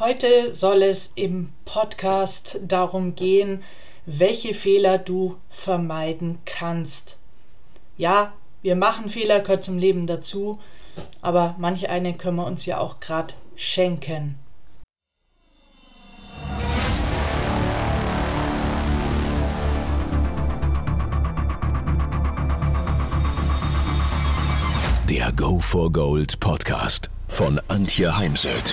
Heute soll es im Podcast darum gehen, welche Fehler du vermeiden kannst. Ja, wir machen Fehler, gehört zum Leben dazu, aber manche einen können wir uns ja auch gerade schenken. Der Go for Gold Podcast von Antje Heimsöth.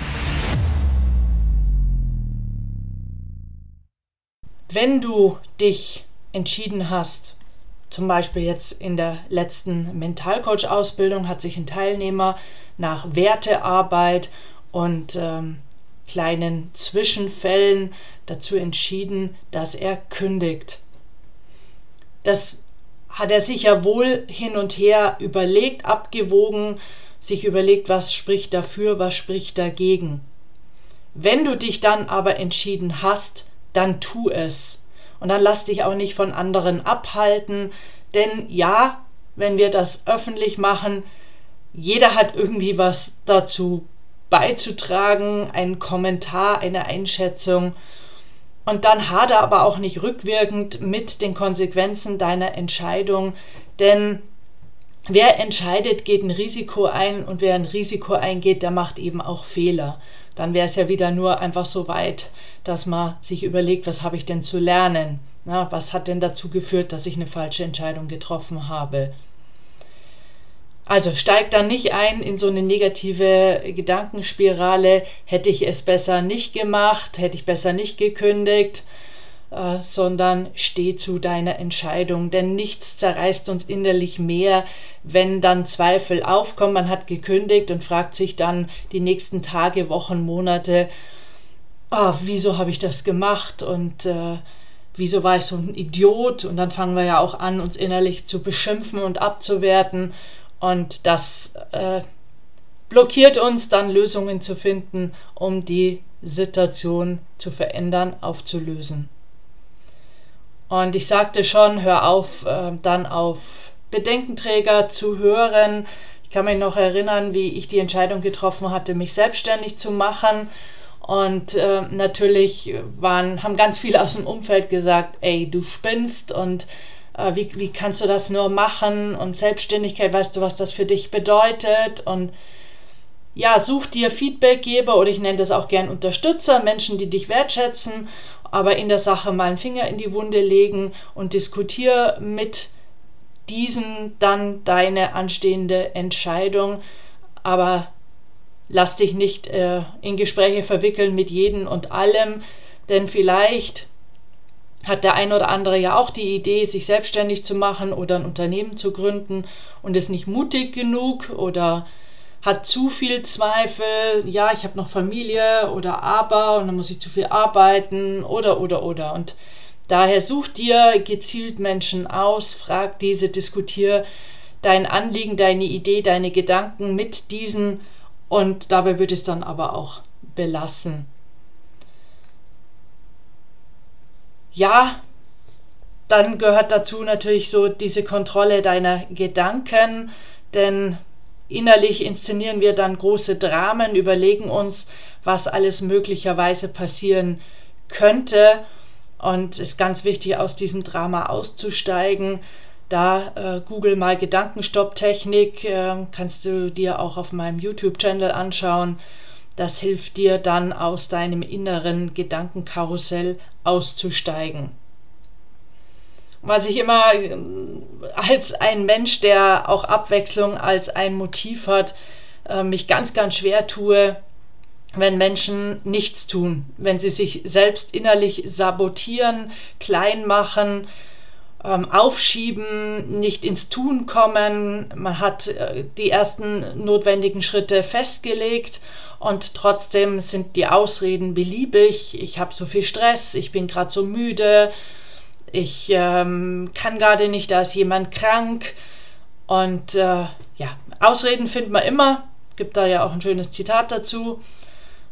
Wenn du dich entschieden hast, zum Beispiel jetzt in der letzten Mentalcoach-Ausbildung hat sich ein Teilnehmer nach Wertearbeit und ähm, kleinen Zwischenfällen dazu entschieden, dass er kündigt. Das hat er sich ja wohl hin und her überlegt, abgewogen, sich überlegt, was spricht dafür, was spricht dagegen. Wenn du dich dann aber entschieden hast, dann tu es. Und dann lass dich auch nicht von anderen abhalten, denn ja, wenn wir das öffentlich machen, jeder hat irgendwie was dazu beizutragen, einen Kommentar, eine Einschätzung. Und dann hader aber auch nicht rückwirkend mit den Konsequenzen deiner Entscheidung, denn wer entscheidet, geht ein Risiko ein und wer ein Risiko eingeht, der macht eben auch Fehler dann wäre es ja wieder nur einfach so weit, dass man sich überlegt, was habe ich denn zu lernen? Na, was hat denn dazu geführt, dass ich eine falsche Entscheidung getroffen habe? Also steigt dann nicht ein in so eine negative Gedankenspirale, hätte ich es besser nicht gemacht, hätte ich besser nicht gekündigt, äh, sondern steh zu deiner Entscheidung. Denn nichts zerreißt uns innerlich mehr, wenn dann Zweifel aufkommen. Man hat gekündigt und fragt sich dann die nächsten Tage, Wochen, Monate, oh, wieso habe ich das gemacht und äh, wieso war ich so ein Idiot? Und dann fangen wir ja auch an, uns innerlich zu beschimpfen und abzuwerten. Und das äh, blockiert uns dann Lösungen zu finden, um die Situation zu verändern, aufzulösen. Und ich sagte schon, hör auf, äh, dann auf Bedenkenträger zu hören. Ich kann mich noch erinnern, wie ich die Entscheidung getroffen hatte, mich selbstständig zu machen. Und äh, natürlich waren, haben ganz viele aus dem Umfeld gesagt, ey, du spinnst und äh, wie, wie kannst du das nur machen? Und Selbstständigkeit, weißt du, was das für dich bedeutet? Und ja, such dir Feedbackgeber oder ich nenne das auch gern Unterstützer, Menschen, die dich wertschätzen aber in der Sache mal einen Finger in die Wunde legen und diskutiere mit diesen dann deine anstehende Entscheidung. Aber lass dich nicht äh, in Gespräche verwickeln mit jedem und allem, denn vielleicht hat der ein oder andere ja auch die Idee, sich selbstständig zu machen oder ein Unternehmen zu gründen und ist nicht mutig genug oder hat zu viel Zweifel, ja, ich habe noch Familie oder aber und dann muss ich zu viel arbeiten oder oder oder. Und daher such dir gezielt Menschen aus, frag diese, diskutier dein Anliegen, deine Idee, deine Gedanken mit diesen und dabei wird es dann aber auch belassen. Ja, dann gehört dazu natürlich so diese Kontrolle deiner Gedanken, denn Innerlich inszenieren wir dann große Dramen, überlegen uns, was alles möglicherweise passieren könnte. Und es ist ganz wichtig, aus diesem Drama auszusteigen. Da äh, google mal Gedankenstopptechnik, äh, kannst du dir auch auf meinem YouTube-Channel anschauen. Das hilft dir dann aus deinem inneren Gedankenkarussell auszusteigen was ich immer äh, als ein Mensch, der auch Abwechslung als ein Motiv hat, äh, mich ganz, ganz schwer tue, wenn Menschen nichts tun, wenn sie sich selbst innerlich sabotieren, klein machen, ähm, aufschieben, nicht ins Tun kommen. Man hat äh, die ersten notwendigen Schritte festgelegt und trotzdem sind die Ausreden beliebig. Ich habe so viel Stress, ich bin gerade so müde, ich ähm, kann gerade nicht, da ist jemand krank. Und äh, ja, Ausreden findet man immer, gibt da ja auch ein schönes Zitat dazu,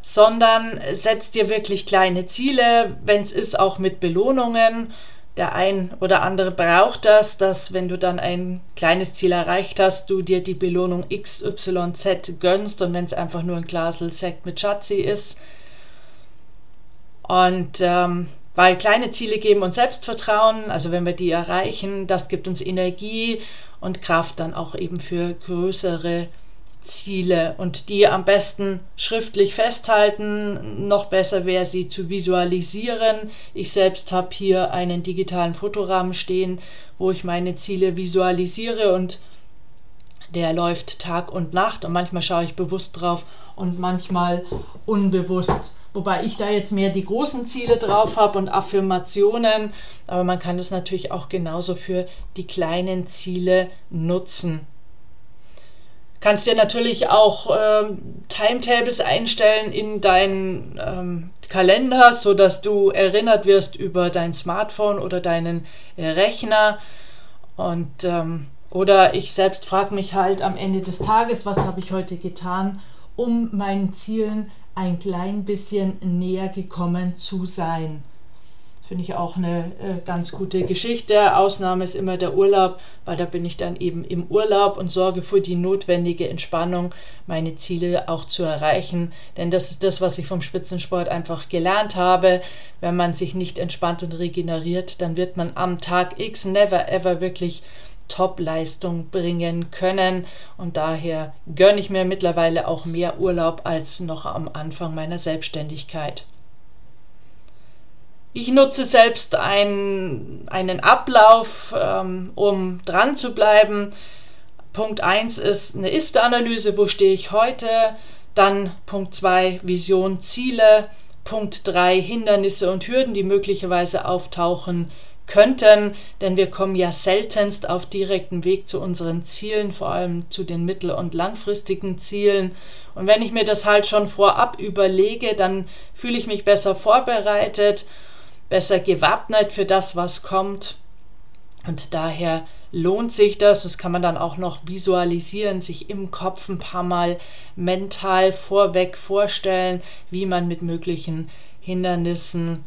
sondern setzt dir wirklich kleine Ziele, wenn es ist, auch mit Belohnungen. Der ein oder andere braucht das, dass wenn du dann ein kleines Ziel erreicht hast, du dir die Belohnung XYZ gönnst und wenn es einfach nur ein Glas Sekt mit Schatzi ist. Und ähm, weil kleine Ziele geben uns Selbstvertrauen, also wenn wir die erreichen, das gibt uns Energie und Kraft dann auch eben für größere Ziele und die am besten schriftlich festhalten. Noch besser wäre sie zu visualisieren. Ich selbst habe hier einen digitalen Fotorahmen stehen, wo ich meine Ziele visualisiere und der läuft Tag und Nacht und manchmal schaue ich bewusst drauf und manchmal unbewusst. Wobei ich da jetzt mehr die großen Ziele drauf habe und Affirmationen, aber man kann das natürlich auch genauso für die kleinen Ziele nutzen. Kannst dir natürlich auch ähm, Timetables einstellen in deinen ähm, Kalender, sodass du erinnert wirst über dein Smartphone oder deinen äh, Rechner. Und ähm, oder ich selbst frage mich halt am Ende des Tages, was habe ich heute getan, um meinen Zielen ein klein bisschen näher gekommen zu sein. Finde ich auch eine äh, ganz gute Geschichte. Ausnahme ist immer der Urlaub, weil da bin ich dann eben im Urlaub und sorge für die notwendige Entspannung, meine Ziele auch zu erreichen. Denn das ist das, was ich vom Spitzensport einfach gelernt habe. Wenn man sich nicht entspannt und regeneriert, dann wird man am Tag X never ever wirklich Top-Leistung bringen können. Und daher gönne ich mir mittlerweile auch mehr Urlaub als noch am Anfang meiner Selbstständigkeit. Ich nutze selbst ein, einen Ablauf, ähm, um dran zu bleiben. Punkt 1 ist eine Ist-Analyse, wo stehe ich heute. Dann Punkt 2 Vision, Ziele. Punkt 3 Hindernisse und Hürden, die möglicherweise auftauchen könnten, denn wir kommen ja seltenst auf direkten Weg zu unseren Zielen, vor allem zu den mittel- und langfristigen Zielen. Und wenn ich mir das halt schon vorab überlege, dann fühle ich mich besser vorbereitet, besser gewappnet für das, was kommt. Und daher lohnt sich das, das kann man dann auch noch visualisieren, sich im Kopf ein paar Mal mental vorweg vorstellen, wie man mit möglichen Hindernissen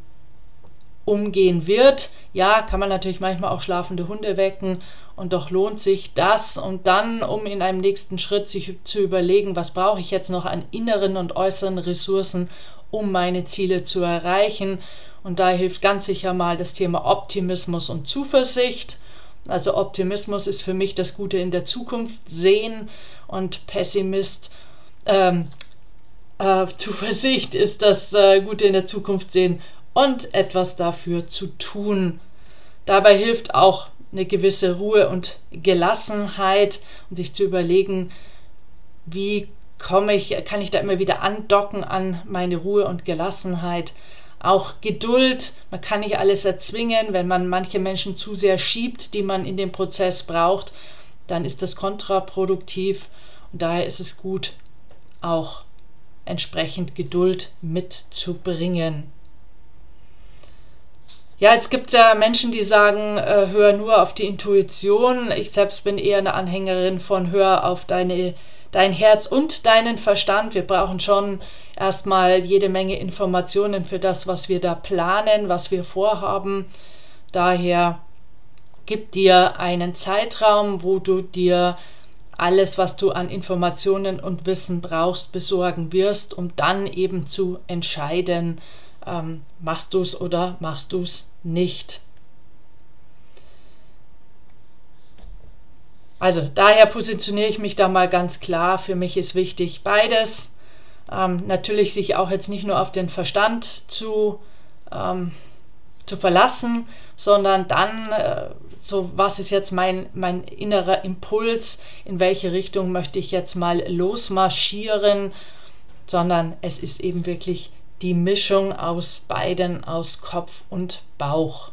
umgehen wird. Ja, kann man natürlich manchmal auch schlafende Hunde wecken und doch lohnt sich das und dann, um in einem nächsten Schritt sich zu überlegen, was brauche ich jetzt noch an inneren und äußeren Ressourcen, um meine Ziele zu erreichen. Und da hilft ganz sicher mal das Thema Optimismus und Zuversicht. Also Optimismus ist für mich das Gute in der Zukunft sehen und Pessimist, ähm, äh, Zuversicht ist das äh, Gute in der Zukunft sehen und etwas dafür zu tun. Dabei hilft auch eine gewisse Ruhe und Gelassenheit und sich zu überlegen, wie komme ich, kann ich da immer wieder andocken an meine Ruhe und Gelassenheit. Auch Geduld, man kann nicht alles erzwingen, wenn man manche Menschen zu sehr schiebt, die man in dem Prozess braucht, dann ist das kontraproduktiv und daher ist es gut, auch entsprechend Geduld mitzubringen. Ja, jetzt gibt es ja Menschen, die sagen, äh, hör nur auf die Intuition. Ich selbst bin eher eine Anhängerin von hör auf deine, dein Herz und deinen Verstand. Wir brauchen schon erstmal jede Menge Informationen für das, was wir da planen, was wir vorhaben. Daher gib dir einen Zeitraum, wo du dir alles, was du an Informationen und Wissen brauchst, besorgen wirst, um dann eben zu entscheiden, ähm, machst du es oder machst du es nicht. Also daher positioniere ich mich da mal ganz klar. Für mich ist wichtig beides. Ähm, natürlich sich auch jetzt nicht nur auf den Verstand zu, ähm, zu verlassen, sondern dann äh, so, was ist jetzt mein, mein innerer Impuls, in welche Richtung möchte ich jetzt mal losmarschieren, sondern es ist eben wirklich die Mischung aus beiden, aus Kopf und Bauch.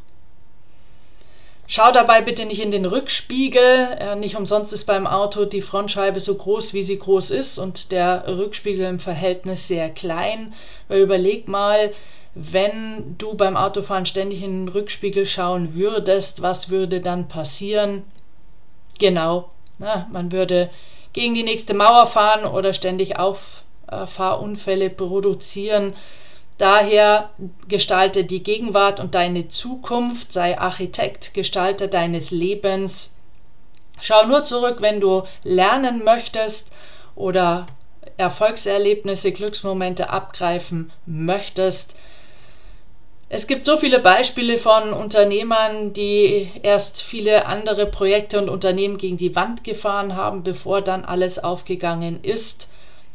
Schau dabei bitte nicht in den Rückspiegel. Äh, nicht umsonst ist beim Auto die Frontscheibe so groß, wie sie groß ist und der Rückspiegel im Verhältnis sehr klein. Weil überleg mal, wenn du beim Autofahren ständig in den Rückspiegel schauen würdest, was würde dann passieren? Genau, na, man würde gegen die nächste Mauer fahren oder ständig Auffahrunfälle produzieren. Daher gestalte die Gegenwart und deine Zukunft, sei Architekt, Gestalter deines Lebens. Schau nur zurück, wenn du lernen möchtest oder Erfolgserlebnisse, Glücksmomente abgreifen möchtest. Es gibt so viele Beispiele von Unternehmern, die erst viele andere Projekte und Unternehmen gegen die Wand gefahren haben, bevor dann alles aufgegangen ist.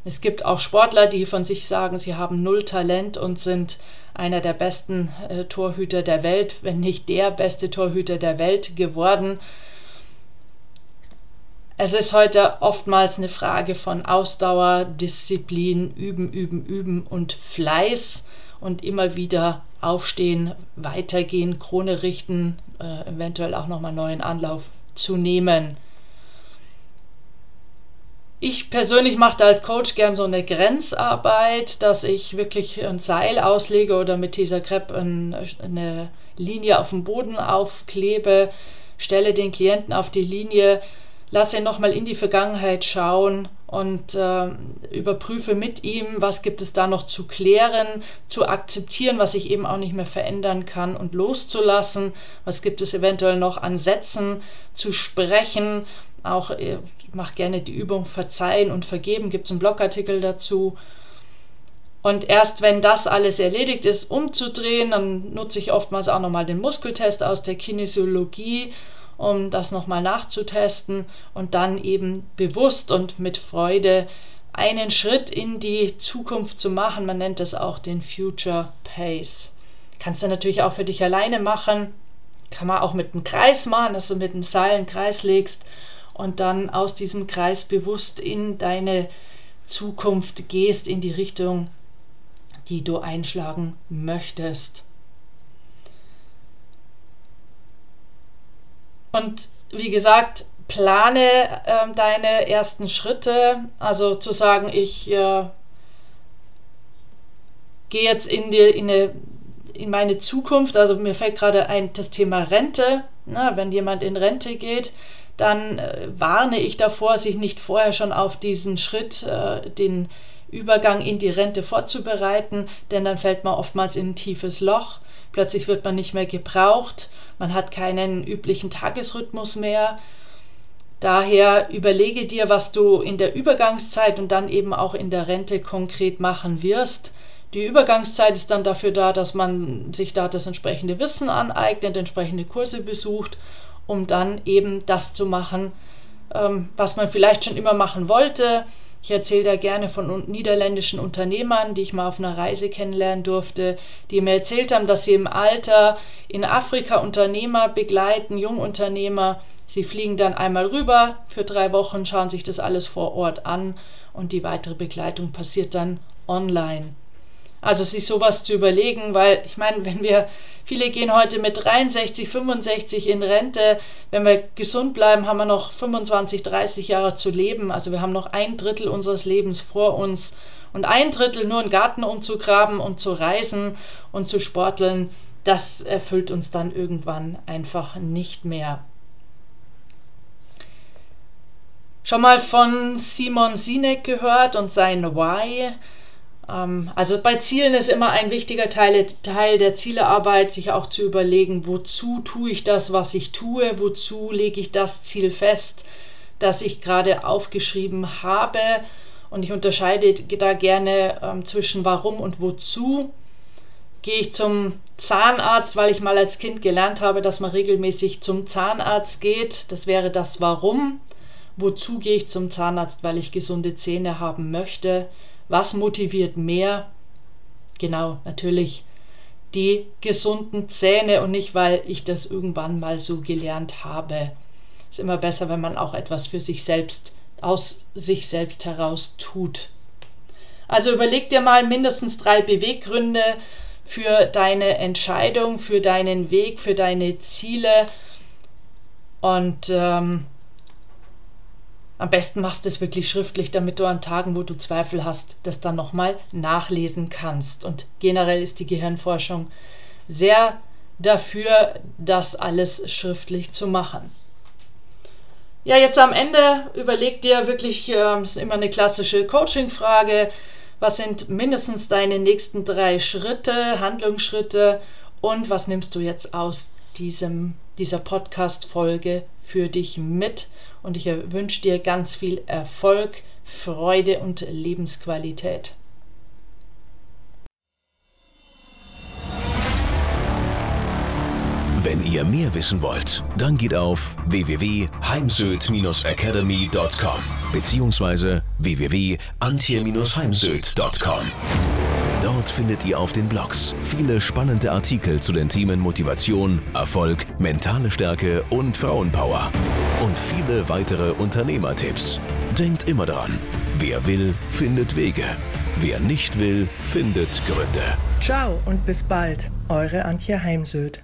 Es gibt auch Sportler, die von sich sagen, sie haben null Talent und sind einer der besten äh, Torhüter der Welt, wenn nicht der beste Torhüter der Welt geworden. Es ist heute oftmals eine Frage von Ausdauer, Disziplin, Üben, Üben, Üben und Fleiß und immer wieder aufstehen, weitergehen, Krone richten, äh, eventuell auch nochmal neuen Anlauf zu nehmen. Ich persönlich mache da als Coach gern so eine Grenzarbeit, dass ich wirklich ein Seil auslege oder mit dieser Crepe eine Linie auf dem Boden aufklebe, stelle den Klienten auf die Linie, lasse ihn nochmal in die Vergangenheit schauen und äh, überprüfe mit ihm, was gibt es da noch zu klären, zu akzeptieren, was ich eben auch nicht mehr verändern kann und loszulassen, was gibt es eventuell noch an Sätzen zu sprechen, auch mache gerne die Übung Verzeihen und Vergeben, gibt es einen Blogartikel dazu. Und erst wenn das alles erledigt ist, umzudrehen, dann nutze ich oftmals auch nochmal den Muskeltest aus der Kinesiologie, um das nochmal nachzutesten und dann eben bewusst und mit Freude einen Schritt in die Zukunft zu machen. Man nennt das auch den Future Pace. Kannst du natürlich auch für dich alleine machen. Kann man auch mit einem Kreis machen, dass du mit einem Seil einen Kreis legst und dann aus diesem Kreis bewusst in deine Zukunft gehst, in die Richtung, die du einschlagen möchtest. Und wie gesagt, plane äh, deine ersten Schritte, also zu sagen, ich äh, gehe jetzt in, die, in, eine, in meine Zukunft, also mir fällt gerade ein das Thema Rente, na, wenn jemand in Rente geht, dann äh, warne ich davor, sich nicht vorher schon auf diesen Schritt, äh, den Übergang in die Rente vorzubereiten, denn dann fällt man oftmals in ein tiefes Loch. Plötzlich wird man nicht mehr gebraucht, man hat keinen üblichen Tagesrhythmus mehr. Daher überlege dir, was du in der Übergangszeit und dann eben auch in der Rente konkret machen wirst. Die Übergangszeit ist dann dafür da, dass man sich da das entsprechende Wissen aneignet, entsprechende Kurse besucht um dann eben das zu machen, ähm, was man vielleicht schon immer machen wollte. Ich erzähle da gerne von niederländischen Unternehmern, die ich mal auf einer Reise kennenlernen durfte, die mir erzählt haben, dass sie im Alter in Afrika Unternehmer begleiten, Jungunternehmer. Sie fliegen dann einmal rüber für drei Wochen, schauen sich das alles vor Ort an und die weitere Begleitung passiert dann online. Also sich sowas zu überlegen, weil ich meine, wenn wir, viele gehen heute mit 63, 65 in Rente, wenn wir gesund bleiben, haben wir noch 25, 30 Jahre zu leben. Also wir haben noch ein Drittel unseres Lebens vor uns und ein Drittel nur einen Garten umzugraben und zu reisen und zu sporteln, das erfüllt uns dann irgendwann einfach nicht mehr. Schon mal von Simon Sinek gehört und sein Why? Ähm, also bei Zielen ist immer ein wichtiger Teil, Teil der Zielearbeit, sich auch zu überlegen, wozu tue ich das, was ich tue, wozu lege ich das Ziel fest, das ich gerade aufgeschrieben habe. Und ich unterscheide da gerne ähm, zwischen warum und wozu. Gehe ich zum Zahnarzt, weil ich mal als Kind gelernt habe, dass man regelmäßig zum Zahnarzt geht. Das wäre das Warum. Wozu gehe ich zum Zahnarzt, weil ich gesunde Zähne haben möchte was motiviert mehr? Genau, natürlich die gesunden Zähne und nicht, weil ich das irgendwann mal so gelernt habe. Ist immer besser, wenn man auch etwas für sich selbst, aus sich selbst heraus tut. Also überleg dir mal mindestens drei Beweggründe für deine Entscheidung, für deinen Weg, für deine Ziele Und ähm, am besten machst du es wirklich schriftlich, damit du an Tagen, wo du Zweifel hast, das dann nochmal nachlesen kannst. Und generell ist die Gehirnforschung sehr dafür, das alles schriftlich zu machen. Ja, jetzt am Ende überleg dir wirklich, äh, ist immer eine klassische Coaching-Frage, was sind mindestens deine nächsten drei Schritte, Handlungsschritte und was nimmst du jetzt aus diesem, dieser Podcast-Folge für dich mit? Und ich wünsche dir ganz viel Erfolg, Freude und Lebensqualität. Wenn ihr mehr wissen wollt, dann geht auf www.heimsöd-academy.com bzw. www.antje-heimsöd.com. Dort findet ihr auf den Blogs viele spannende Artikel zu den Themen Motivation, Erfolg, mentale Stärke und Frauenpower. Und viele weitere Unternehmertipps. Denkt immer daran, wer will, findet Wege. Wer nicht will, findet Gründe. Ciao und bis bald, eure Antje Heimsöd.